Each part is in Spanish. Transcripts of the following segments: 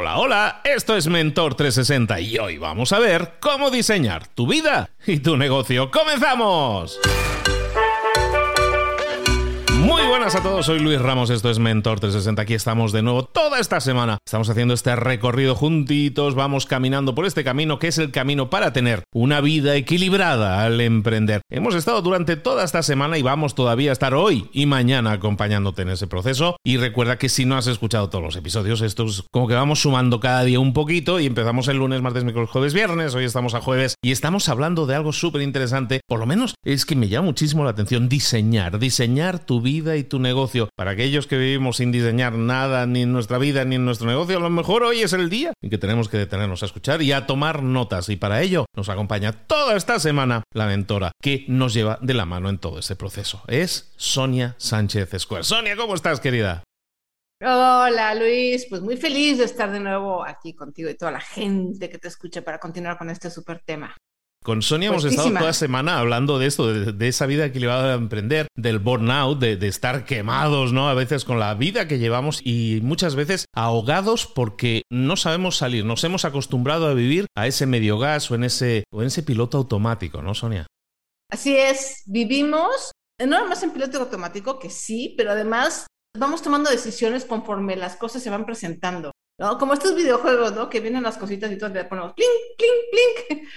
Hola, hola, esto es Mentor 360 y hoy vamos a ver cómo diseñar tu vida y tu negocio. ¡Comenzamos! Muy buenas a todos, soy Luis Ramos, esto es Mentor 360, aquí estamos de nuevo toda esta semana. Estamos haciendo este recorrido juntitos, vamos caminando por este camino que es el camino para tener una vida equilibrada al emprender. Hemos estado durante toda esta semana y vamos todavía a estar hoy y mañana acompañándote en ese proceso. Y recuerda que si no has escuchado todos los episodios, esto es como que vamos sumando cada día un poquito y empezamos el lunes, martes, miércoles, jueves, viernes, hoy estamos a jueves y estamos hablando de algo súper interesante, por lo menos es que me llama muchísimo la atención diseñar, diseñar tu vida vida y tu negocio. Para aquellos que vivimos sin diseñar nada, ni en nuestra vida, ni en nuestro negocio, a lo mejor hoy es el día en que tenemos que detenernos a escuchar y a tomar notas. Y para ello nos acompaña toda esta semana la mentora que nos lleva de la mano en todo este proceso. Es Sonia Sánchez Square. Sonia, ¿cómo estás, querida? Hola Luis, pues muy feliz de estar de nuevo aquí contigo y toda la gente que te escucha para continuar con este súper tema. Con Sonia hemos estado toda semana hablando de esto, de, esa vida equilibrada de emprender, del burnout, de, de, estar quemados, ¿no? A veces con la vida que llevamos y muchas veces ahogados porque no sabemos salir. Nos hemos acostumbrado a vivir a ese medio gas o en ese, o en ese piloto automático, ¿no, Sonia? Así es, vivimos no nada más en piloto automático, que sí, pero además vamos tomando decisiones conforme las cosas se van presentando. ¿no? Como estos videojuegos, ¿no? Que vienen las cositas y todos le ponemos plink, plink, plink.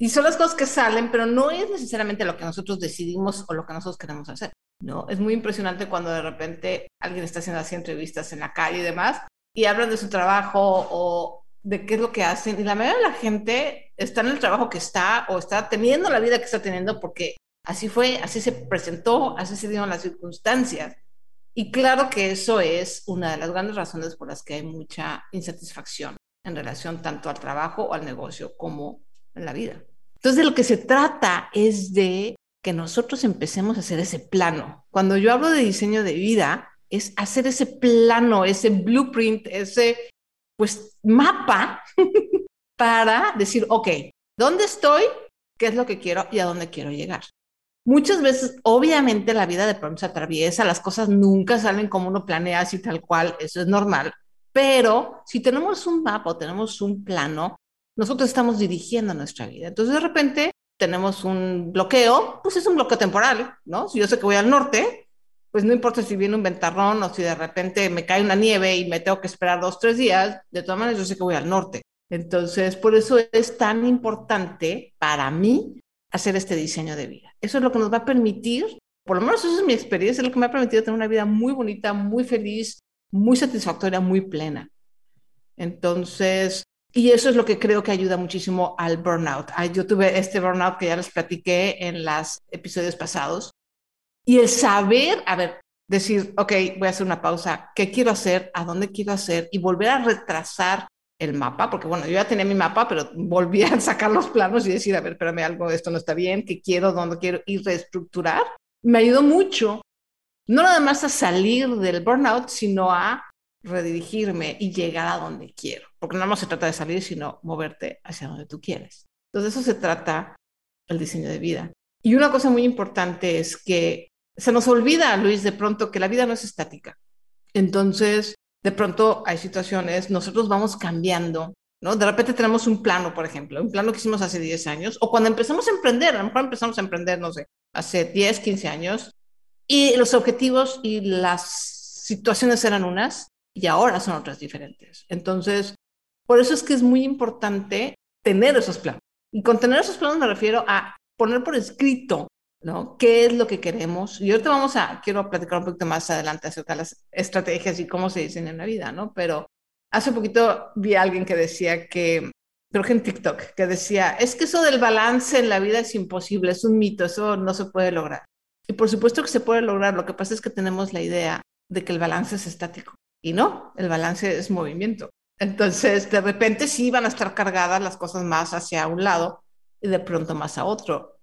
Y son las cosas que salen, pero no es necesariamente lo que nosotros decidimos o lo que nosotros queremos hacer. ¿no? Es muy impresionante cuando de repente alguien está haciendo así entrevistas en la calle y demás y hablan de su trabajo o de qué es lo que hacen. Y la mayoría de la gente está en el trabajo que está o está teniendo la vida que está teniendo porque así fue, así se presentó, así se dieron las circunstancias. Y claro que eso es una de las grandes razones por las que hay mucha insatisfacción en relación tanto al trabajo o al negocio como en la vida. Entonces, lo que se trata es de que nosotros empecemos a hacer ese plano. Cuando yo hablo de diseño de vida, es hacer ese plano, ese blueprint, ese pues mapa para decir, ok, ¿dónde estoy? ¿Qué es lo que quiero y a dónde quiero llegar? Muchas veces, obviamente, la vida de pronto se atraviesa, las cosas nunca salen como uno planea, así tal cual, eso es normal. Pero si tenemos un mapa o tenemos un plano, nosotros estamos dirigiendo nuestra vida. Entonces, de repente, tenemos un bloqueo, pues es un bloqueo temporal, ¿no? Si yo sé que voy al norte, pues no importa si viene un ventarrón o si de repente me cae una nieve y me tengo que esperar dos, tres días, de todas maneras yo sé que voy al norte. Entonces, por eso es tan importante para mí hacer este diseño de vida. Eso es lo que nos va a permitir, por lo menos eso es mi experiencia, es lo que me ha permitido tener una vida muy bonita, muy feliz, muy satisfactoria, muy plena. Entonces, y eso es lo que creo que ayuda muchísimo al burnout. Yo tuve este burnout que ya les platiqué en los episodios pasados. Y el saber, a ver, decir, ok, voy a hacer una pausa, ¿qué quiero hacer? ¿A dónde quiero hacer? Y volver a retrasar el mapa, porque bueno, yo ya tenía mi mapa, pero volví a sacar los planos y decir, a ver, espérame algo, esto no está bien, ¿qué quiero? ¿Dónde quiero? Y reestructurar. Me ayudó mucho, no nada más a salir del burnout, sino a redirigirme y llegar a donde quiero. Porque no se trata de salir, sino moverte hacia donde tú quieres. Entonces, eso se trata el diseño de vida. Y una cosa muy importante es que se nos olvida, Luis, de pronto que la vida no es estática. Entonces, de pronto hay situaciones, nosotros vamos cambiando, ¿no? De repente tenemos un plano, por ejemplo, un plano que hicimos hace 10 años, o cuando empezamos a emprender, a lo mejor empezamos a emprender, no sé, hace 10, 15 años, y los objetivos y las situaciones eran unas, y ahora son otras diferentes. Entonces, por eso es que es muy importante tener esos planos. Y con tener esos planos me refiero a poner por escrito, ¿no? ¿Qué es lo que queremos? Y ahorita vamos a, quiero platicar un poquito más adelante acerca de las estrategias y cómo se diseña en la vida, ¿no? Pero hace poquito vi a alguien que decía que, creo que en TikTok, que decía, es que eso del balance en la vida es imposible, es un mito, eso no se puede lograr. Y por supuesto que se puede lograr, lo que pasa es que tenemos la idea de que el balance es estático. Y no, el balance es movimiento. Entonces, de repente sí van a estar cargadas las cosas más hacia un lado y de pronto más a otro.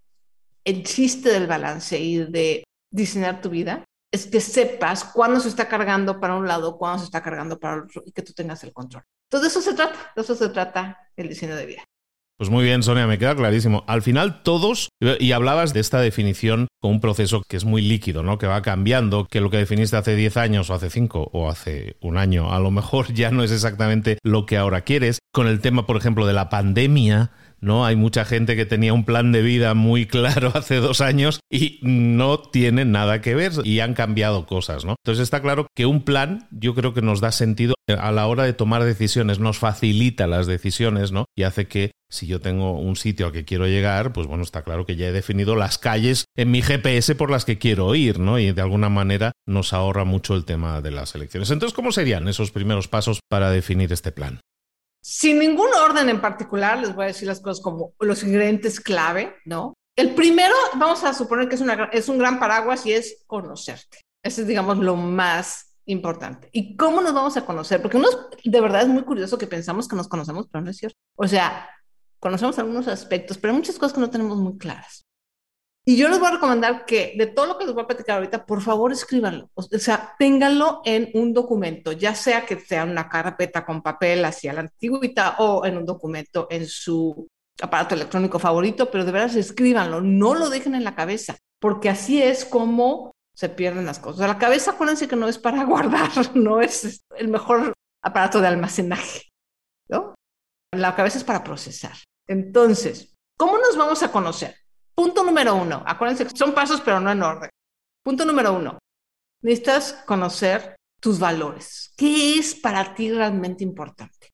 El chiste del balance y de diseñar tu vida es que sepas cuándo se está cargando para un lado, cuándo se está cargando para el otro y que tú tengas el control. Todo eso se trata, de eso se trata el diseño de vida. Pues muy bien, Sonia, me queda clarísimo. Al final todos, y hablabas de esta definición con un proceso que es muy líquido, ¿no? Que va cambiando, que lo que definiste hace 10 años o hace 5 o hace un año, a lo mejor ya no es exactamente lo que ahora quieres. Con el tema, por ejemplo, de la pandemia, ¿no? Hay mucha gente que tenía un plan de vida muy claro hace dos años y no tiene nada que ver y han cambiado cosas, ¿no? Entonces está claro que un plan yo creo que nos da sentido a la hora de tomar decisiones, nos facilita las decisiones, ¿no? Y hace que si yo tengo un sitio al que quiero llegar, pues bueno, está claro que ya he definido las calles en mi GPS por las que quiero ir, ¿no? Y de alguna manera nos ahorra mucho el tema de las elecciones. Entonces, ¿cómo serían esos primeros pasos para definir este plan? Sin ningún orden en particular, les voy a decir las cosas como los ingredientes clave, ¿no? El primero, vamos a suponer que es, una, es un gran paraguas y es conocerte. Ese es, digamos, lo más importante. ¿Y cómo nos vamos a conocer? Porque uno de verdad es muy curioso que pensamos que nos conocemos, pero no es cierto. O sea, conocemos algunos aspectos, pero hay muchas cosas que no tenemos muy claras. Y yo les voy a recomendar que de todo lo que les voy a platicar ahorita, por favor escríbanlo. O sea, ténganlo en un documento, ya sea que sea una carpeta con papel hacia la antigüita o en un documento en su aparato electrónico favorito, pero de verdad escríbanlo, no lo dejen en la cabeza, porque así es como se pierden las cosas. La cabeza, acuérdense que no es para guardar, no es el mejor aparato de almacenaje, ¿no? La cabeza es para procesar. Entonces, ¿cómo nos vamos a conocer? Punto número uno, acuérdense que son pasos, pero no en orden. Punto número uno, necesitas conocer tus valores. ¿Qué es para ti realmente importante?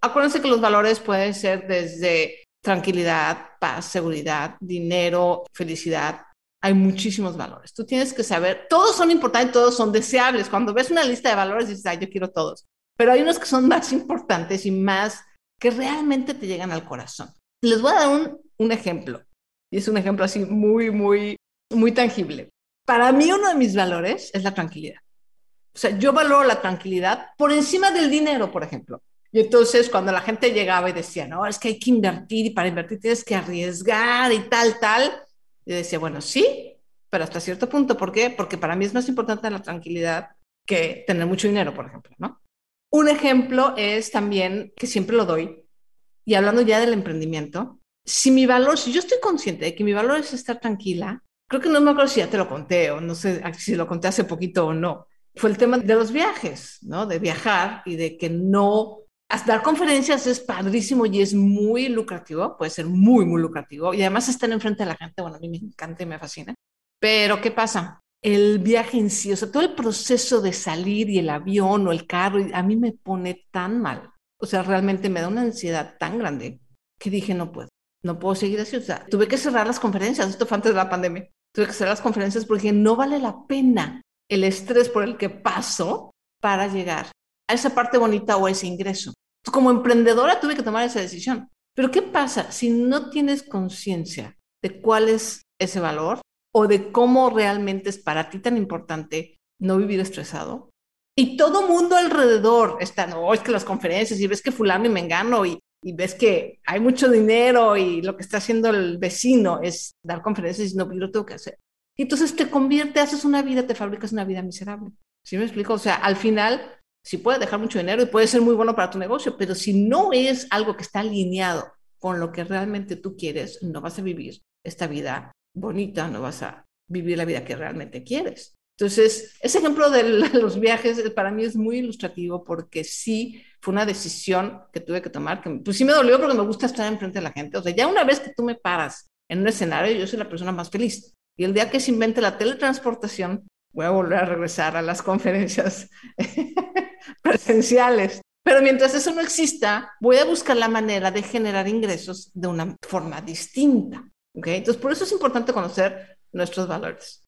Acuérdense que los valores pueden ser desde tranquilidad, paz, seguridad, dinero, felicidad. Hay muchísimos valores. Tú tienes que saber, todos son importantes, todos son deseables. Cuando ves una lista de valores dices, ay, yo quiero todos. Pero hay unos que son más importantes y más que realmente te llegan al corazón. Les voy a dar un, un ejemplo. Y es un ejemplo así muy, muy, muy tangible. Para mí uno de mis valores es la tranquilidad. O sea, yo valoro la tranquilidad por encima del dinero, por ejemplo. Y entonces cuando la gente llegaba y decía, no, es que hay que invertir y para invertir tienes que arriesgar y tal, tal, yo decía, bueno, sí, pero hasta cierto punto. ¿Por qué? Porque para mí es más importante la tranquilidad que tener mucho dinero, por ejemplo, ¿no? Un ejemplo es también, que siempre lo doy, y hablando ya del emprendimiento, si mi valor, si yo estoy consciente de que mi valor es estar tranquila, creo que no me acuerdo si ya te lo conté o no sé si lo conté hace poquito o no, fue el tema de los viajes, ¿no? De viajar y de que no... Dar conferencias es padrísimo y es muy lucrativo, puede ser muy, muy lucrativo y además estar enfrente de la gente, bueno, a mí me encanta y me fascina. Pero, ¿qué pasa? El viaje en sí, o sea, todo el proceso de salir y el avión o el carro, a mí me pone tan mal. O sea, realmente me da una ansiedad tan grande que dije, no puedo no puedo seguir así. O sea, tuve que cerrar las conferencias, esto fue antes de la pandemia. Tuve que cerrar las conferencias porque no vale la pena el estrés por el que paso para llegar a esa parte bonita o a ese ingreso. Como emprendedora tuve que tomar esa decisión. Pero ¿qué pasa si no tienes conciencia de cuál es ese valor o de cómo realmente es para ti tan importante no vivir estresado? Y todo mundo alrededor está, no, es que las conferencias y ves que fulano y me engano y y ves que hay mucho dinero y lo que está haciendo el vecino es dar conferencias y no, yo lo tengo que hacer. Y entonces te convierte, haces una vida, te fabricas una vida miserable. ¿Sí me explico? O sea, al final, sí puede dejar mucho dinero y puede ser muy bueno para tu negocio, pero si no es algo que está alineado con lo que realmente tú quieres, no vas a vivir esta vida bonita, no vas a vivir la vida que realmente quieres. Entonces, ese ejemplo de los viajes para mí es muy ilustrativo porque sí fue una decisión que tuve que tomar, que pues sí me dolió porque me gusta estar enfrente de la gente. O sea, ya una vez que tú me paras en un escenario, yo soy la persona más feliz. Y el día que se invente la teletransportación, voy a volver a regresar a las conferencias presenciales. Pero mientras eso no exista, voy a buscar la manera de generar ingresos de una forma distinta. ¿okay? Entonces, por eso es importante conocer nuestros valores.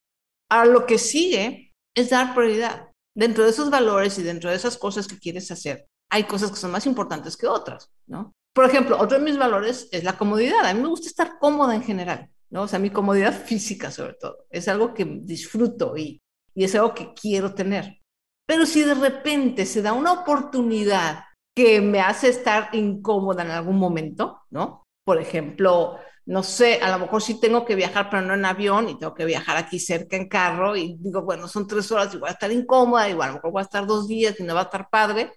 Ahora, lo que sigue es dar prioridad. Dentro de esos valores y dentro de esas cosas que quieres hacer, hay cosas que son más importantes que otras, ¿no? Por ejemplo, otro de mis valores es la comodidad. A mí me gusta estar cómoda en general, ¿no? O sea, mi comodidad física sobre todo. Es algo que disfruto y, y es algo que quiero tener. Pero si de repente se da una oportunidad que me hace estar incómoda en algún momento, ¿no? Por ejemplo, no sé, a lo mejor sí tengo que viajar, pero no en avión y tengo que viajar aquí cerca en carro y digo, bueno, son tres horas y voy a estar incómoda, igual a lo mejor voy a estar dos días y no va a estar padre,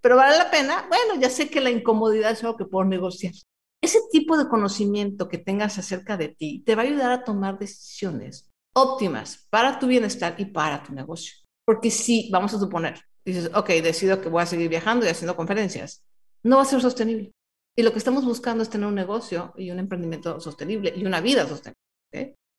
pero vale la pena, bueno, ya sé que la incomodidad es algo que puedo negociar. Ese tipo de conocimiento que tengas acerca de ti te va a ayudar a tomar decisiones óptimas para tu bienestar y para tu negocio. Porque si, vamos a suponer, dices, ok, decido que voy a seguir viajando y haciendo conferencias, no va a ser sostenible. Y lo que estamos buscando es tener un negocio y un emprendimiento sostenible y una vida sostenible.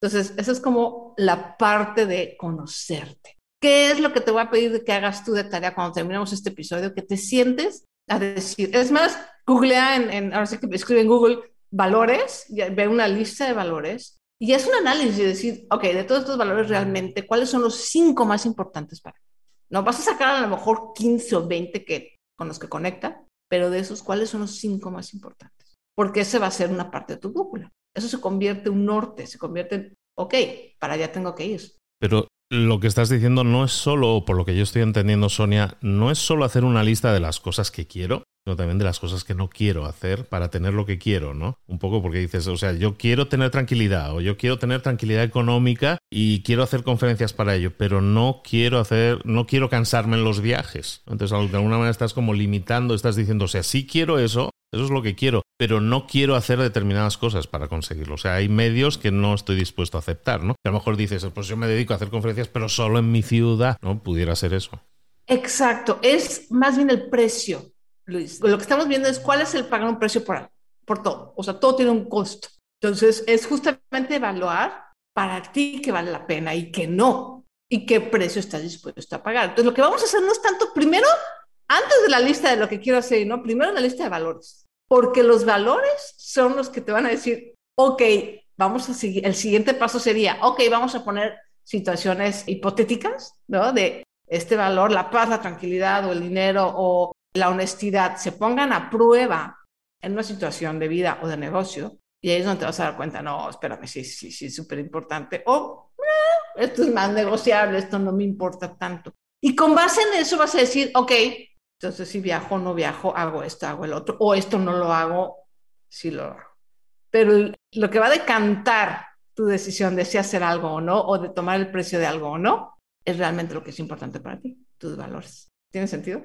Entonces, esa es como la parte de conocerte. ¿Qué es lo que te voy a pedir que hagas tú de tarea cuando terminemos este episodio? Que te sientes a decir, es más, googlea en, en ahora sí que escribe en Google valores, ve una lista de valores y es un análisis de decir, ok, de todos estos valores realmente, ¿cuáles son los cinco más importantes para No vas a sacar a lo mejor 15 o 20 que, con los que conecta, pero de esos, ¿cuáles son los cinco más importantes? Porque ese va a ser una parte de tu brújula. Eso se convierte en un norte, se convierte en, ok, para allá tengo que ir. Pero lo que estás diciendo no es solo, por lo que yo estoy entendiendo, Sonia, no es solo hacer una lista de las cosas que quiero, sino también de las cosas que no quiero hacer para tener lo que quiero, ¿no? Un poco porque dices, o sea, yo quiero tener tranquilidad o yo quiero tener tranquilidad económica y quiero hacer conferencias para ello, pero no quiero hacer, no quiero cansarme en los viajes. Entonces, de alguna manera estás como limitando, estás diciendo, o sea, sí quiero eso, eso es lo que quiero, pero no quiero hacer determinadas cosas para conseguirlo. O sea, hay medios que no estoy dispuesto a aceptar, ¿no? a lo mejor dices, pues yo me dedico a hacer conferencias, pero solo en mi ciudad, ¿no? Pudiera ser eso. Exacto, es más bien el precio Luis. Lo que estamos viendo es cuál es el pagar un precio por, por todo. O sea, todo tiene un costo. Entonces, es justamente evaluar para ti que vale la pena y que no, y qué precio estás dispuesto a pagar. Entonces, lo que vamos a hacer no es tanto, primero, antes de la lista de lo que quiero hacer, ¿no? Primero la lista de valores, porque los valores son los que te van a decir, ok, vamos a seguir, el siguiente paso sería, ok, vamos a poner situaciones hipotéticas, ¿no? De este valor, la paz, la tranquilidad o el dinero o la honestidad se pongan a prueba en una situación de vida o de negocio, y ahí es donde te vas a dar cuenta, no, espérame, sí, sí, sí, súper importante, o eh, esto es más negociable, esto no me importa tanto. Y con base en eso vas a decir, ok, entonces si viajo o no viajo, hago esto, hago el otro, o esto no lo hago, sí lo hago. Pero lo que va a decantar tu decisión de si hacer algo o no, o de tomar el precio de algo o no, es realmente lo que es importante para ti, tus valores. ¿Tiene sentido?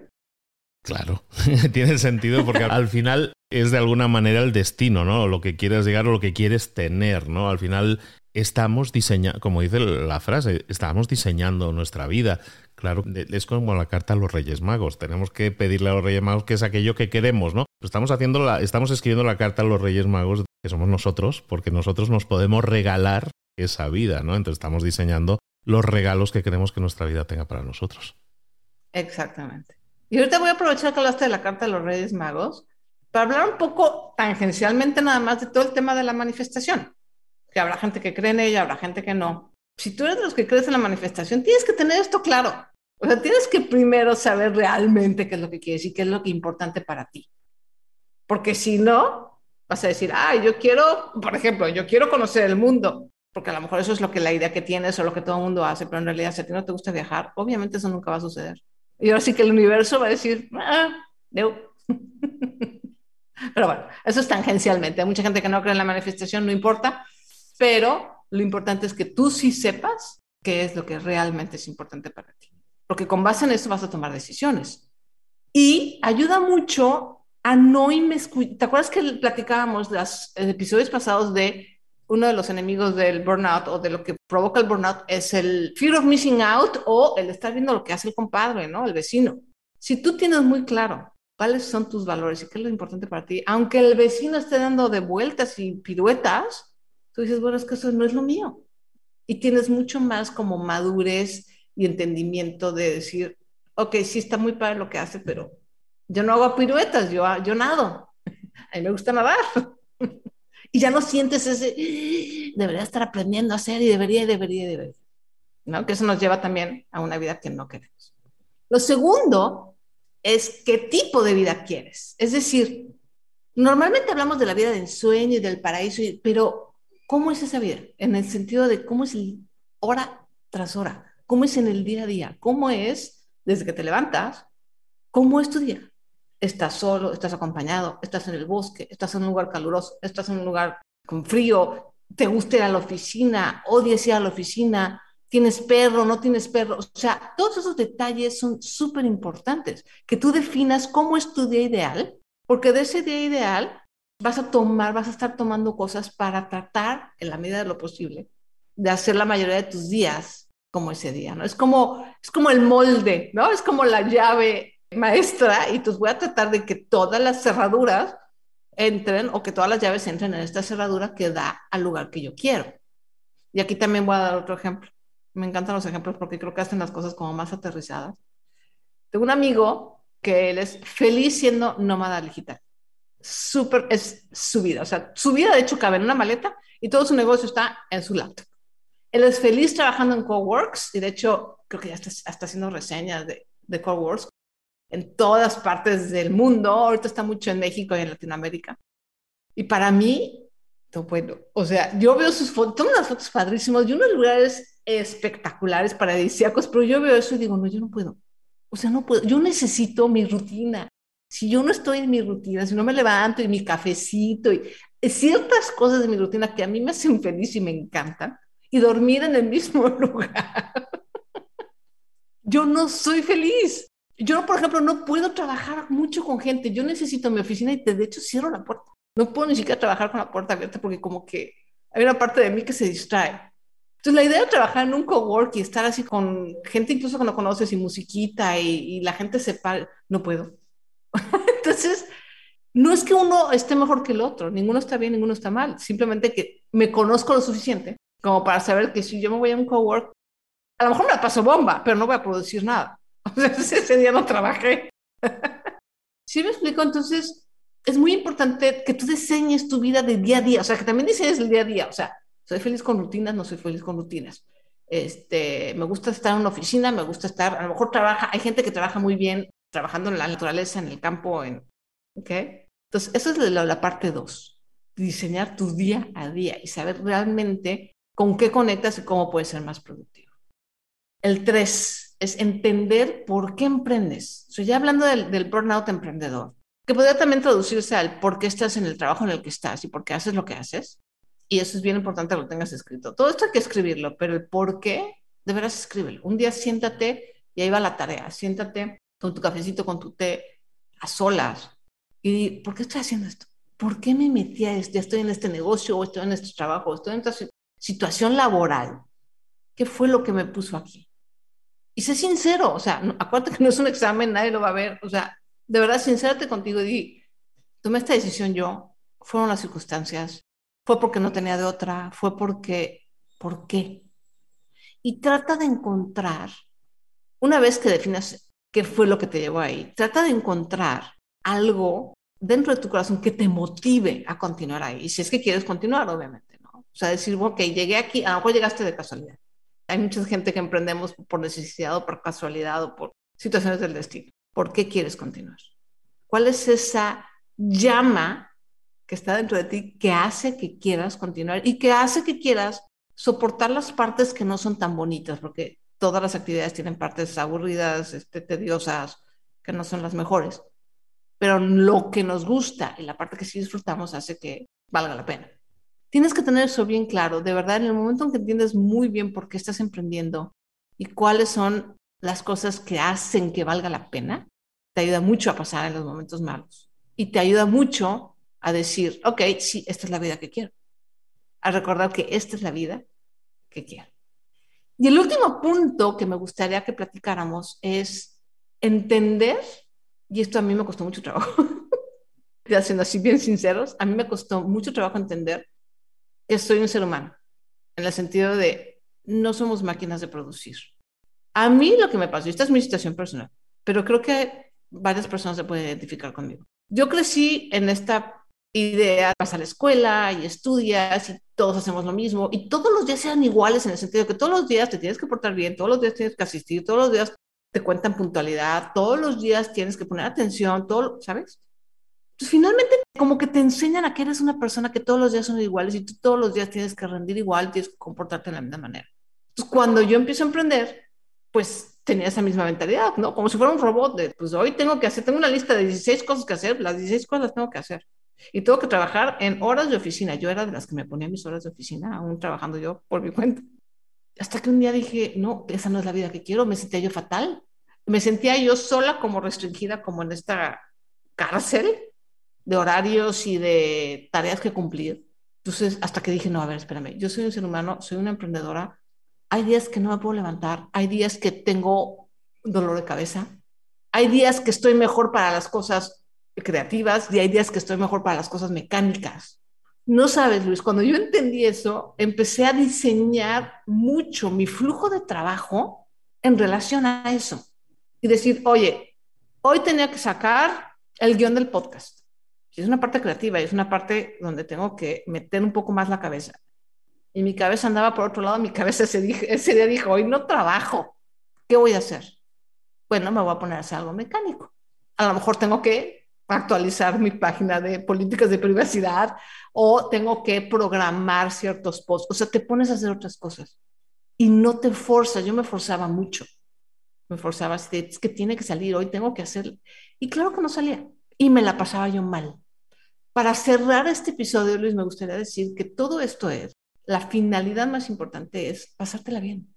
Claro, tiene sentido porque al final es de alguna manera el destino, ¿no? Lo que quieres llegar o lo que quieres tener, ¿no? Al final estamos diseñando, como dice la frase, estamos diseñando nuestra vida. Claro, es como la carta a los Reyes Magos. Tenemos que pedirle a los Reyes Magos que es aquello que queremos, ¿no? Estamos haciendo la, estamos escribiendo la carta a los Reyes Magos que somos nosotros, porque nosotros nos podemos regalar esa vida, ¿no? Entonces estamos diseñando los regalos que queremos que nuestra vida tenga para nosotros. Exactamente. Y ahorita voy a aprovechar que hablaste de la carta de los Reyes Magos para hablar un poco tangencialmente nada más de todo el tema de la manifestación. Que habrá gente que cree en ella, habrá gente que no. Si tú eres de los que crees en la manifestación, tienes que tener esto claro. O sea, tienes que primero saber realmente qué es lo que quieres y qué es lo que es importante para ti. Porque si no, vas a decir, ah, yo quiero, por ejemplo, yo quiero conocer el mundo, porque a lo mejor eso es lo que la idea que tienes o lo que todo el mundo hace, pero en realidad si a ti no te gusta viajar, obviamente eso nunca va a suceder. Y ahora sí que el universo va a decir, ah, no. pero bueno, eso es tangencialmente. Hay mucha gente que no cree en la manifestación, no importa, pero lo importante es que tú sí sepas qué es lo que realmente es importante para ti. Porque con base en eso vas a tomar decisiones. Y ayuda mucho a no inmiscuir. ¿Te acuerdas que platicábamos los episodios pasados de uno de los enemigos del burnout o de lo que provoca el burnout es el fear of missing out o el estar viendo lo que hace el compadre, ¿no? El vecino. Si tú tienes muy claro cuáles son tus valores y qué es lo importante para ti, aunque el vecino esté dando de vueltas y piruetas, dices, bueno, es que eso no es lo mío. Y tienes mucho más como madurez y entendimiento de decir, ok, sí está muy padre lo que hace, pero yo no hago piruetas, yo, yo nado. A mí me gusta nadar. y ya no sientes ese, debería estar aprendiendo a hacer y debería, debería, debería. ¿No? Que eso nos lleva también a una vida que no queremos. Lo segundo es qué tipo de vida quieres. Es decir, normalmente hablamos de la vida de ensueño y del paraíso, pero ¿cómo es esa vida? En el sentido de cómo es hora tras hora, cómo es en el día a día, cómo es desde que te levantas, cómo es tu día. Estás solo, estás acompañado, estás en el bosque, estás en un lugar caluroso, estás en un lugar con frío, te gusta ir a la oficina, odias ir a la oficina, tienes perro, no tienes perro. O sea, todos esos detalles son súper importantes, que tú definas cómo es tu día ideal, porque de ese día ideal vas a tomar, vas a estar tomando cosas para tratar, en la medida de lo posible, de hacer la mayoría de tus días como ese día, ¿no? Es como, es como el molde, ¿no? Es como la llave maestra y entonces voy a tratar de que todas las cerraduras entren o que todas las llaves entren en esta cerradura que da al lugar que yo quiero. Y aquí también voy a dar otro ejemplo. Me encantan los ejemplos porque creo que hacen las cosas como más aterrizadas. Tengo un amigo que él es feliz siendo nómada digital. Súper, es su vida. O sea, su vida de hecho cabe en una maleta y todo su negocio está en su laptop. Él es feliz trabajando en Coworks y de hecho creo que ya está, está haciendo reseñas de, de Coworks en todas partes del mundo. Ahorita está mucho en México y en Latinoamérica. Y para mí, bueno, o sea, yo veo sus fotos, tomo unas fotos padrísimas y unos lugares espectaculares, paradisíacos, pero yo veo eso y digo, no, yo no puedo. O sea, no puedo. Yo necesito mi rutina. Si yo no estoy en mi rutina, si no me levanto y mi cafecito y ciertas cosas de mi rutina que a mí me hacen feliz y me encantan, y dormir en el mismo lugar, yo no soy feliz. Yo, por ejemplo, no puedo trabajar mucho con gente. Yo necesito mi oficina y de hecho cierro la puerta. No puedo ni siquiera trabajar con la puerta abierta porque como que hay una parte de mí que se distrae. Entonces, la idea de trabajar en un cowork y estar así con gente incluso que no conoces y musiquita y, la gente se no puedo. Entonces, no es que uno esté mejor que el otro, ninguno está bien, ninguno está mal, simplemente que me conozco lo suficiente como para saber que si yo me voy a un cowork, a lo mejor me la paso bomba, pero no voy a producir nada. O sea, ese día no trabajé. ¿Sí me explico? Entonces, es muy importante que tú diseñes tu vida de día a día, o sea, que también diseñes el día a día, o sea, soy feliz con rutinas, no soy feliz con rutinas. Este, me gusta estar en una oficina, me gusta estar, a lo mejor trabaja, hay gente que trabaja muy bien trabajando en la naturaleza, en el campo, en, ¿ok? Entonces, eso es la, la parte dos, diseñar tu día a día y saber realmente con qué conectas y cómo puedes ser más productivo. El tres es entender por qué emprendes. Estoy ya hablando del, del burnout emprendedor, que podría también traducirse al por qué estás en el trabajo en el que estás y por qué haces lo que haces. Y eso es bien importante que lo tengas escrito. Todo esto hay que escribirlo, pero el por qué, de veras escríbelo. Un día siéntate y ahí va la tarea. Siéntate con tu cafecito, con tu té, a solas. Y ¿por qué estoy haciendo esto? ¿Por qué me metí a esto? Ya estoy en este negocio, o estoy en este trabajo, o estoy en esta situación laboral. ¿Qué fue lo que me puso aquí? Y sé sincero, o sea, acuérdate que no es un examen, nadie lo va a ver. O sea, de verdad, sincérate contigo y di, tomé esta decisión yo, fueron las circunstancias, fue porque no tenía de otra, fue porque, ¿por qué? Y trata de encontrar, una vez que definas qué fue lo que te llevó ahí, trata de encontrar algo dentro de tu corazón que te motive a continuar ahí. Y si es que quieres continuar, obviamente, ¿no? O sea, decir, ok, llegué aquí, a lo mejor llegaste de casualidad. Hay mucha gente que emprendemos por necesidad o por casualidad o por situaciones del destino. ¿Por qué quieres continuar? ¿Cuál es esa llama que está dentro de ti que hace que quieras continuar y que hace que quieras soportar las partes que no son tan bonitas? Porque todas las actividades tienen partes aburridas, este, tediosas, que no son las mejores. Pero lo que nos gusta y la parte que sí disfrutamos hace que valga la pena. Tienes que tener eso bien claro. De verdad, en el momento en que entiendes muy bien por qué estás emprendiendo y cuáles son las cosas que hacen que valga la pena, te ayuda mucho a pasar en los momentos malos y te ayuda mucho a decir, ok, sí, esta es la vida que quiero, a recordar que esta es la vida que quiero. Y el último punto que me gustaría que platicáramos es entender, y esto a mí me costó mucho trabajo, ya siendo así bien sinceros, a mí me costó mucho trabajo entender que soy un ser humano, en el sentido de no somos máquinas de producir. A mí lo que me pasó, y esta es mi situación personal, pero creo que varias personas se pueden identificar conmigo. Yo crecí en esta idea, vas a la escuela y estudias y todos hacemos lo mismo y todos los días sean iguales en el sentido que todos los días te tienes que portar bien, todos los días tienes que asistir, todos los días te cuentan puntualidad, todos los días tienes que poner atención, todo, ¿sabes? Pues finalmente como que te enseñan a que eres una persona que todos los días son iguales y tú todos los días tienes que rendir igual, tienes que comportarte de la misma manera. Entonces, cuando yo empiezo a emprender, pues tenía esa misma mentalidad, ¿no? Como si fuera un robot de, pues hoy tengo que hacer, tengo una lista de 16 cosas que hacer, las 16 cosas las tengo que hacer. Y tengo que trabajar en horas de oficina. Yo era de las que me ponía mis horas de oficina, aún trabajando yo por mi cuenta. Hasta que un día dije, no, esa no es la vida que quiero, me sentía yo fatal. Me sentía yo sola como restringida, como en esta cárcel. de horarios y de tareas que cumplir. Entonces, hasta que dije, no, a ver, espérame, yo soy un ser humano, soy una emprendedora, hay días que no me puedo levantar, hay días que tengo dolor de cabeza, hay días que estoy mejor para las cosas creativas y hay días que estoy mejor para las cosas mecánicas. No sabes, Luis, cuando yo entendí eso, empecé a diseñar mucho mi flujo de trabajo en relación a eso. Y decir, oye, hoy tenía que sacar el guion del podcast. Es una parte creativa, es una parte donde tengo que meter un poco más la cabeza. Y mi cabeza andaba por otro lado, mi cabeza ese, ese día dijo, hoy no trabajo, ¿qué voy a hacer? Bueno, me voy a poner a hacer algo mecánico. A lo mejor tengo que actualizar mi página de políticas de privacidad o tengo que programar ciertos posts. O sea, te pones a hacer otras cosas y no te forzas. Yo me forzaba mucho. Me forzaba, es que tiene que salir hoy, tengo que hacer. Y claro que no salía. Y me la pasaba yo mal. Para cerrar este episodio, Luis, me gustaría decir que todo esto es, la finalidad más importante es pasártela bien.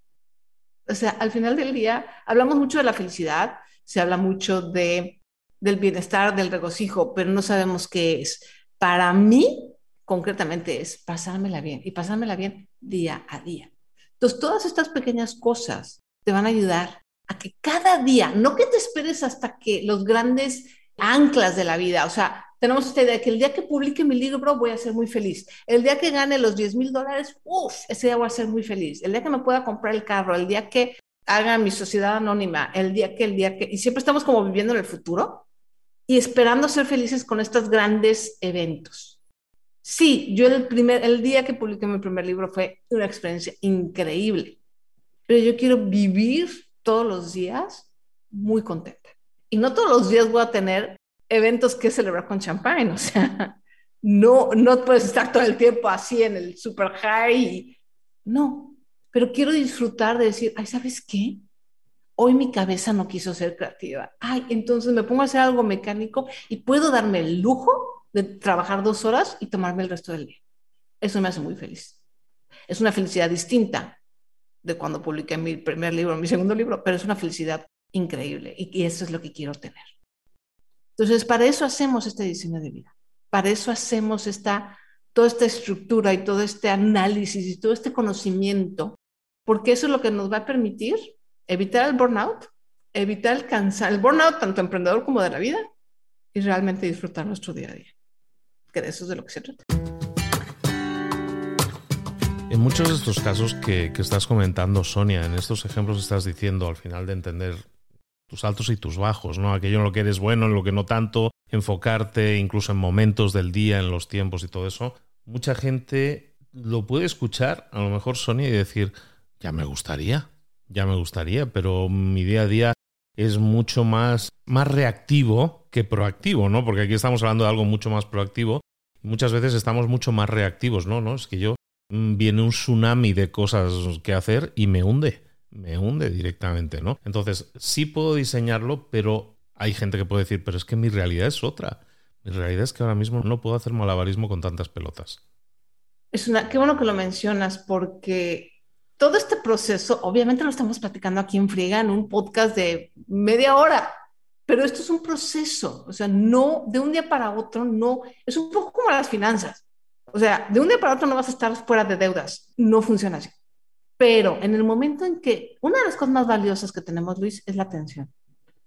O sea, al final del día, hablamos mucho de la felicidad, se habla mucho de del bienestar, del regocijo, pero no sabemos qué es. Para mí, concretamente, es pasármela bien y pasármela bien día a día. Entonces, todas estas pequeñas cosas te van a ayudar a que cada día, no que te esperes hasta que los grandes anclas de la vida, o sea, tenemos esta idea de que el día que publique mi libro voy a ser muy feliz. El día que gane los 10 mil dólares, uff, ese día voy a ser muy feliz. El día que me pueda comprar el carro, el día que haga mi sociedad anónima, el día que, el día que, y siempre estamos como viviendo en el futuro y esperando ser felices con estos grandes eventos. Sí, yo el, primer, el día que publiqué mi primer libro fue una experiencia increíble, pero yo quiero vivir todos los días muy contenta. Y no todos los días voy a tener eventos que celebrar con champán, o sea, no, no puedes estar todo el tiempo así en el super high. No, pero quiero disfrutar de decir, ay, ¿sabes qué? Hoy mi cabeza no quiso ser creativa. Ay, entonces me pongo a hacer algo mecánico y puedo darme el lujo de trabajar dos horas y tomarme el resto del día. Eso me hace muy feliz. Es una felicidad distinta de cuando publiqué mi primer libro, mi segundo libro, pero es una felicidad increíble y, eso es lo que quiero tener. Entonces, para eso hacemos este diseño de vida. Para eso hacemos esta, toda esta estructura y todo este análisis y todo este conocimiento, porque eso es lo que nos va a permitir evitar el burnout, evitar el cansar, el burnout tanto emprendedor como de la vida y realmente disfrutar nuestro día a día. Que de eso es de lo que se trata. En muchos de estos casos que, estás comentando, Sonia, en estos ejemplos estás diciendo al final de entender tus altos y tus bajos, ¿no? Aquello en lo que eres bueno, en lo que no tanto, enfocarte incluso en momentos del día, en los tiempos y todo eso. Mucha gente lo puede escuchar, a lo mejor Sonia, y decir, ya me gustaría, ya me gustaría, pero mi día a día es mucho más, más reactivo que proactivo, ¿no? Porque aquí estamos hablando de algo mucho más proactivo. Muchas veces estamos mucho más reactivos, ¿no? ¿No? Es que yo mm, viene un tsunami de cosas que hacer y me hunde, me hunde directamente, ¿no? Entonces, sí puedo diseñarlo, pero hay gente que puede decir, pero es que mi realidad es otra. Mi realidad es que ahora mismo no puedo hacer malabarismo con tantas pelotas. Es una, qué bueno que lo mencionas porque todo este proceso, obviamente lo estamos platicando aquí en Friega en un podcast de media hora, pero esto es un proceso, o sea, no de un día para otro, no, es un poco como las finanzas. O sea, de un día para otro no vas a estar fuera de deudas, no funciona así. Pero en el momento en que, una de las cosas más valiosas que tenemos, Luis, es la atención.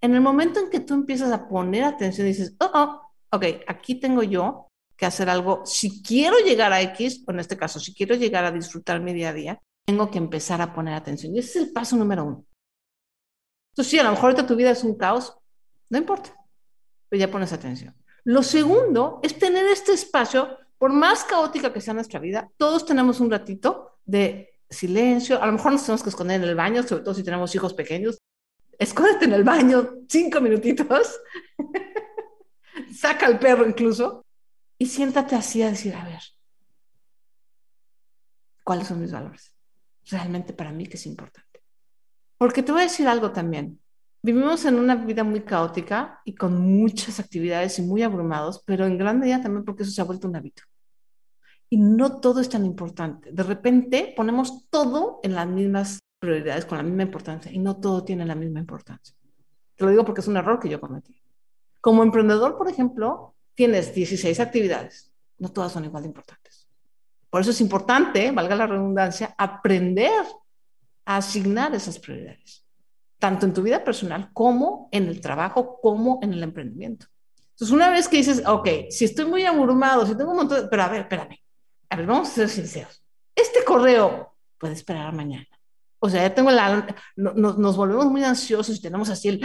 En el momento en que tú empiezas a poner atención y dices, oh, oh, ok, aquí tengo yo que hacer algo, si quiero llegar a X, o en este caso, si quiero llegar a disfrutar mi día a día, tengo que empezar a poner atención. Y ese es el paso número uno. Entonces, sí, a lo mejor ahorita tu vida es un caos, no importa, pero ya pones atención. Lo segundo es tener este espacio, por más caótica que sea nuestra vida, todos tenemos un ratito de silencio, a lo mejor nos tenemos que esconder en el baño, sobre todo si tenemos hijos pequeños. Escóndete en el baño cinco minutitos, saca al perro incluso y siéntate así a decir, a ver, ¿cuáles son mis valores? Realmente para mí que es importante. Porque te voy a decir algo también. Vivimos en una vida muy caótica y con muchas actividades y muy abrumados, pero en gran medida también porque eso se ha vuelto un hábito. Y no todo es tan importante. De repente ponemos todo en las mismas prioridades, con la misma importancia, y no todo tiene la misma importancia. Te lo digo porque es un error que yo cometí. Como emprendedor, por ejemplo, tienes 16 actividades, no todas son igual de importantes. Por eso es importante, valga la redundancia, aprender a asignar esas prioridades, tanto en tu vida personal como en el trabajo, como en el emprendimiento. Entonces, una vez que dices, ok, si estoy muy abrumado, si tengo un montón de... Pero a ver, espérame, a ver, vamos a ser sinceros. Este correo puede esperar a mañana. O sea, ya tengo la... nos volvemos muy ansiosos y tenemos así el,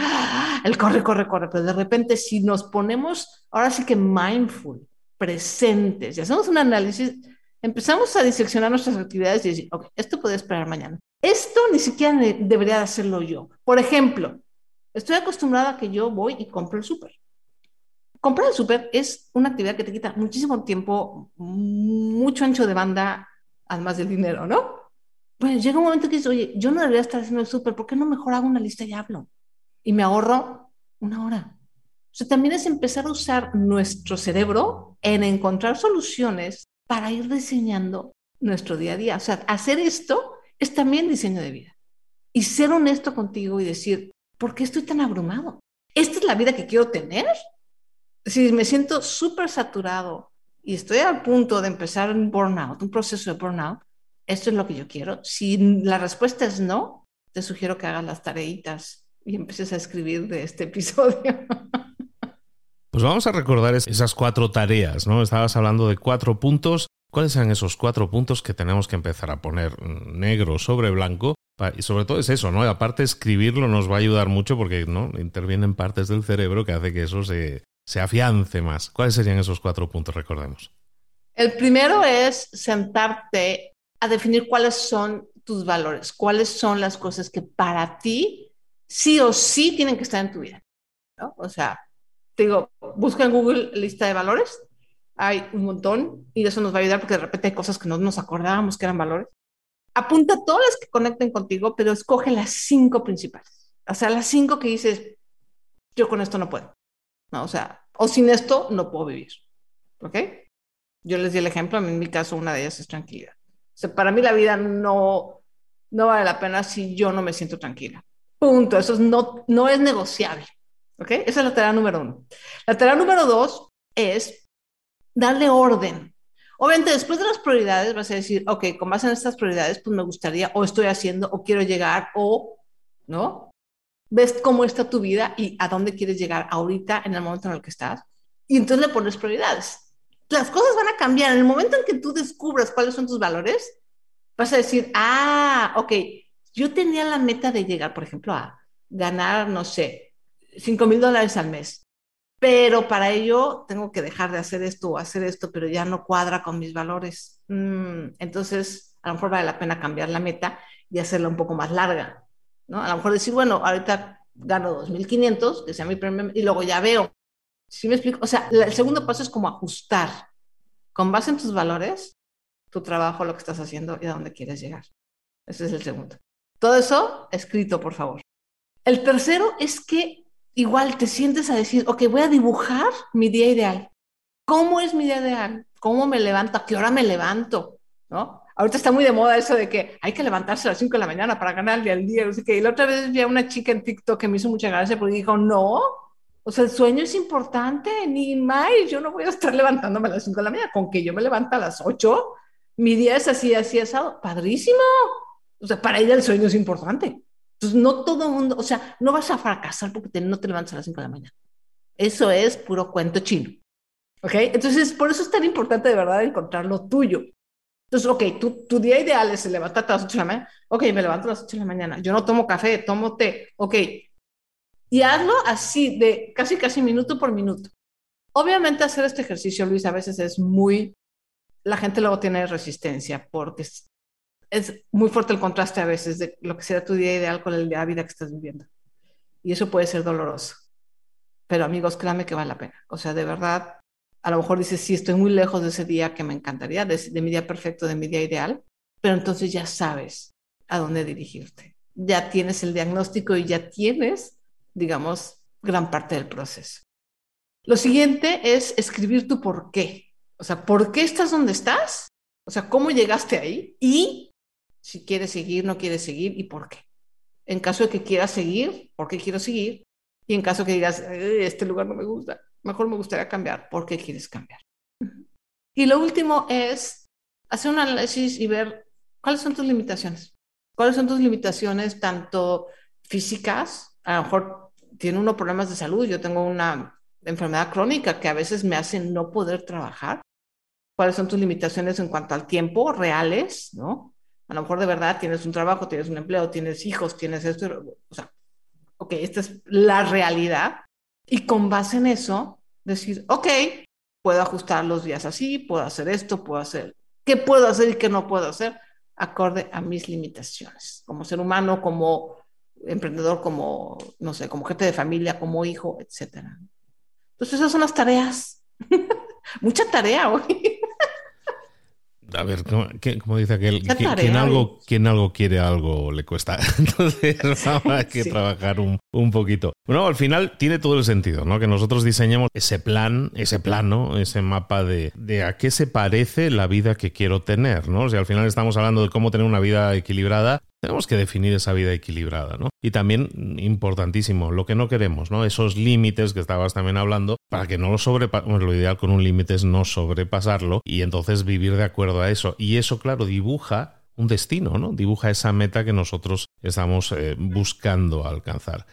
el corre, corre, corre, pero de repente si nos ponemos, ahora sí que mindful, presentes, y hacemos un análisis, empezamos a diseccionar nuestras actividades y decir, ok, esto puede esperar mañana. Esto ni siquiera debería de hacerlo yo. Por ejemplo, estoy acostumbrada a que yo voy y compro el súper. Comprar el súper es una actividad que te quita muchísimo tiempo, mucho ancho de banda, además del dinero, ¿no? Pues llega un momento que dices, oye, yo no debería estar haciendo el súper, ¿por qué no mejor hago una lista y hablo? Y me ahorro una hora. O sea, también es empezar a usar nuestro cerebro en encontrar soluciones para ir diseñando nuestro día a día. O sea, hacer esto es también diseño de vida. Y ser honesto contigo y decir, ¿por qué estoy tan abrumado? ¿Esta es la vida que quiero tener? Si me siento súper saturado y estoy al punto de empezar un burnout, un proceso de burnout, esto es lo que yo quiero. Si la respuesta es no, te sugiero que hagas las tareitas y empieces a escribir de este episodio. Pues vamos a recordar esas cuatro tareas, ¿no? Estabas hablando de cuatro puntos. ¿Cuáles son esos cuatro puntos que tenemos que empezar a poner negro sobre blanco? Y sobre todo es eso, ¿no? Aparte escribirlo nos va a ayudar mucho porque ¿no? intervienen partes del cerebro que hace que eso se, se afiance más. ¿Cuáles serían esos cuatro puntos? Recordemos. El primero es sentarte a definir cuáles son tus valores, cuáles son las cosas que para ti sí o sí tienen que estar en tu vida. ¿no? O sea, te digo, busca en Google lista de valores, hay un montón y eso nos va a ayudar porque de repente hay cosas que no nos acordábamos que eran valores. Apunta todas las que conecten contigo, pero escoge las cinco principales. O sea, las cinco que dices, yo con esto no puedo. ¿no? O sea, o sin esto no puedo vivir. ¿Ok? Yo les di el ejemplo, en mi caso una de ellas es tranquilidad sea, para mí la vida no, no vale la pena si yo no me siento tranquila. Punto. Eso no, no es negociable. ¿Ok? Esa es la tarea número uno. La tarea número dos es darle orden. Obviamente, después de las prioridades vas a decir, ok, con base en estas prioridades, pues me gustaría, o estoy haciendo, o quiero llegar, o, ¿no? Ves cómo está tu vida y a dónde quieres llegar ahorita en el momento en el que estás. Y entonces le pones prioridades las cosas van a cambiar. En el momento en que tú descubras cuáles son tus valores, vas a decir, ah, ok, yo tenía la meta de llegar, por ejemplo, a ganar, no sé, 5 mil dólares al mes. Pero para ello tengo que dejar de hacer esto o hacer esto, pero ya no cuadra con mis valores. Mm, entonces, a lo mejor vale la pena cambiar la meta y hacerla un poco más larga. ¿no? A lo mejor decir, bueno, ahorita gano 2.500, que sea mi premio, y luego ya veo ¿Sí me explico? O sea, el segundo paso es como ajustar con base en tus valores tu trabajo, lo que estás haciendo y a dónde quieres llegar. Ese es el segundo. Todo eso escrito, por favor. El tercero es que igual te sientes a decir, ok, voy a dibujar mi día ideal. ¿Cómo es mi día ideal? ¿Cómo me levanto? ¿A qué hora me levanto? ¿No? Ahorita está muy de moda eso de que hay que levantarse a las 5 de la mañana para ganar el día al día. No sé Y la otra vez vi a una chica en TikTok que me hizo mucha gracia porque dijo, no, o sea, el sueño es importante, ni más. Yo no voy a estar levantándome a las 5 de la mañana. Con que yo me levanta a las 8, mi día es así, así, asado. Padrísimo. O sea, para ella el sueño es importante. Entonces, no todo mundo, o sea, no vas a fracasar porque no te levantas a las 5 de la mañana. Eso es puro cuento chino. ¿Ok? Entonces, por eso es tan importante de verdad encontrar lo tuyo. Entonces, ok, tu, tu día ideal es levantarte a las 8 de la mañana. Ok, me levanto a las 8 de la mañana. Yo no tomo café, tomo té. Ok, y hazlo así, de casi, casi minuto por minuto. Obviamente hacer este ejercicio, Luis, a veces es muy, la gente luego tiene resistencia porque es, muy fuerte el contraste a veces de lo que será tu día ideal con el de vida que estás viviendo. Y eso puede ser doloroso. Pero amigos, créanme que vale la pena. O sea, de verdad, a lo mejor dices, sí, estoy muy lejos de ese día que me encantaría, de, de mi día perfecto, de mi día ideal, pero entonces ya sabes a dónde dirigirte. Ya tienes el diagnóstico y ya tienes digamos, gran parte del proceso. Lo siguiente es escribir tu por qué. O sea, ¿por qué estás donde estás? O sea, ¿cómo llegaste ahí? Y si quieres seguir, no quieres seguir y por qué. En caso de que quieras seguir, ¿por qué quiero seguir? Y en caso que digas, este lugar no me gusta, mejor me gustaría cambiar. ¿Por qué quieres cambiar? Y lo último es hacer un análisis y ver cuáles son tus limitaciones. ¿Cuáles son tus limitaciones tanto físicas? A lo mejor tiene uno problemas de salud, yo tengo una enfermedad crónica que a veces me hace no poder trabajar. ¿Cuáles son tus limitaciones en cuanto al tiempo reales? ¿No? A lo mejor de verdad tienes un trabajo, tienes un empleo, tienes hijos, tienes esto, o sea, ok, esta es la realidad. Y con base en eso, decir, ok, puedo ajustar los días así, puedo hacer esto, puedo hacer, ¿qué puedo hacer y qué no puedo hacer? Acorde a mis limitaciones, como ser humano, como emprendedor, como, no sé, como jefe de familia, como hijo, etcétera. Entonces esas son las tareas. Mucha tarea hoy. A ver, como, dice aquel, quien, algo, quien algo quiere, algo le cuesta. Entonces hay que trabajar un, un, poquito. Bueno, al final tiene todo el sentido, ¿no? Que nosotros diseñemos ese plan, ese plano, ese mapa de, de a qué se parece la vida que quiero tener, ¿no? O sea, al final estamos hablando de cómo tener una vida equilibrada, tenemos que definir esa vida equilibrada, ¿no? Y también, importantísimo, lo que no queremos, ¿no? Esos límites que estabas también hablando, para que no lo sobrepasemos, lo ideal con un límite es no sobrepasarlo y entonces vivir de acuerdo a eso. Y eso, claro, dibuja un destino, ¿no? Dibuja esa meta que nosotros estamos eh, buscando alcanzar.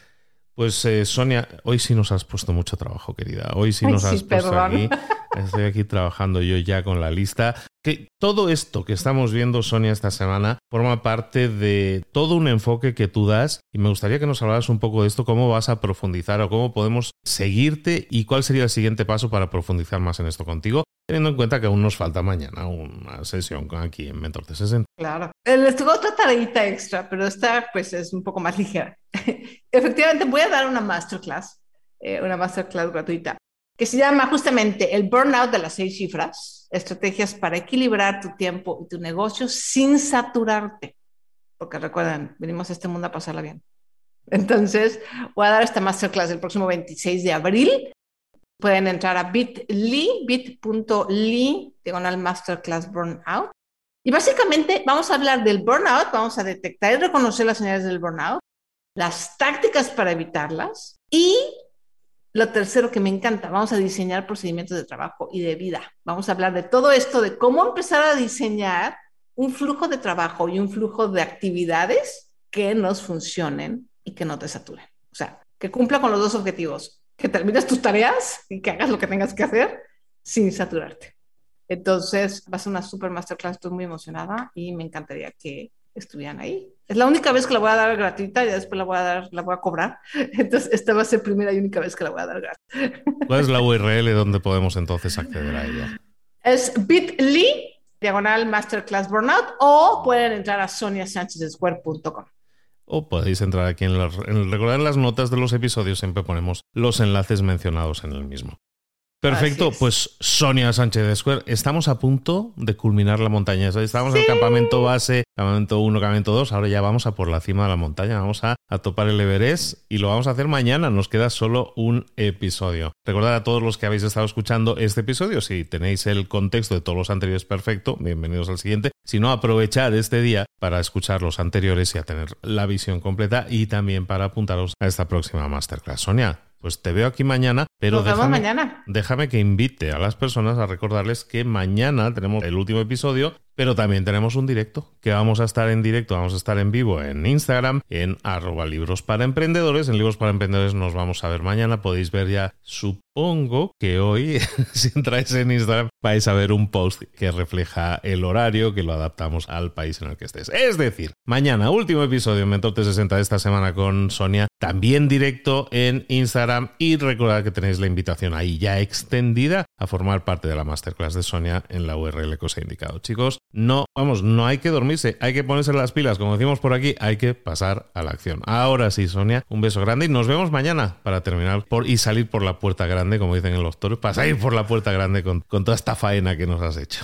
Pues eh, Sonia, hoy sí nos has puesto mucho trabajo, querida. Hoy sí nos has puesto aquí. Estoy aquí trabajando yo ya con la lista. Que todo esto que estamos viendo, Sonia, esta semana, forma parte de todo un enfoque que tú das. Y me gustaría que nos hablaras un poco de esto, cómo vas a profundizar o cómo podemos seguirte y cuál sería el siguiente paso para profundizar más en esto contigo teniendo en cuenta que aún nos falta mañana una sesión aquí en Mentor 60 Claro. Les tengo otra tareita extra, pero esta pues es un poco más ligera. Efectivamente, voy a dar una masterclass, eh, una masterclass gratuita, que se llama justamente el burnout de las seis cifras, estrategias para equilibrar tu tiempo y tu negocio sin saturarte. Porque recuerden, venimos a este mundo a pasarla bien. Entonces, voy a dar esta masterclass el próximo 26 de abril Pueden entrar a bit.ly, bit.ly, diagonal masterclass burnout. Y básicamente vamos a hablar del burnout, vamos a detectar y reconocer las señales del burnout, las tácticas para evitarlas y lo tercero que me encanta, vamos a diseñar procedimientos de trabajo y de vida. Vamos a hablar de todo esto, de cómo empezar a diseñar un flujo de trabajo y un flujo de actividades que nos funcionen y que no te saturen. O sea, que cumpla con los dos objetivos, que termines tus tareas y que hagas lo que tengas que hacer sin saturarte. Entonces, va a ser una super masterclass, estoy muy emocionada y me encantaría que estuvieran ahí. Es la única vez que la voy a dar gratuita y después la voy a dar, la voy a cobrar. Entonces, esta va a ser primera y única vez que la voy a dar gratis. ¿Cuál es la URL donde podemos entonces acceder a ella? Es bit.ly, diagonal masterclass burnout, o pueden entrar a soniasanchezsquare.com o podéis entrar aquí en, recordar en las notas de los episodios, siempre ponemos los enlaces mencionados en el mismo. Perfecto, pues Sonia Sánchez de Square, estamos a punto de culminar la montaña. Estamos en el campamento base, campamento 1, campamento 2, ahora ya vamos a por la cima de la montaña, vamos a, a, topar el Everest y lo vamos a hacer mañana, nos queda solo un episodio. Recordad a todos los que habéis estado escuchando este episodio, si tenéis el contexto de todos los anteriores perfecto, bienvenidos al siguiente. Si no, aprovechad este día para escuchar los anteriores y a tener la visión completa y también para apuntaros a esta próxima masterclass. Sonia, pues te veo aquí mañana, pero déjame, mañana. déjame que invite a las personas a recordarles que mañana tenemos el último episodio pero también tenemos un directo, que vamos a estar en directo, vamos a estar en vivo en Instagram, en arroba libros para emprendedores. En libros para emprendedores nos vamos a ver mañana. Podéis ver ya, supongo que hoy, si entráis en Instagram, vais a ver un post que refleja el horario, que lo adaptamos al país en el que estés. Es decir, mañana, último episodio en Mentor 60 de esta semana con Sonia, también directo en Instagram. Y recordad que tenéis la invitación ahí ya extendida a formar parte de la masterclass de Sonia en la URL que os he indicado. Chicos, no, vamos, no hay que dormirse, hay que ponerse las pilas, como decimos por aquí, hay que pasar a la acción. Ahora sí, Sonia, un beso grande y nos vemos mañana para terminar por y salir por la puerta grande, como dicen en los toros, para salir por la puerta grande con, con toda esta faena que nos has hecho.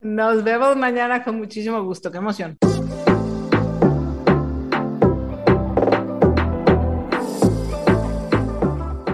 Nos vemos mañana con muchísimo gusto, qué emoción.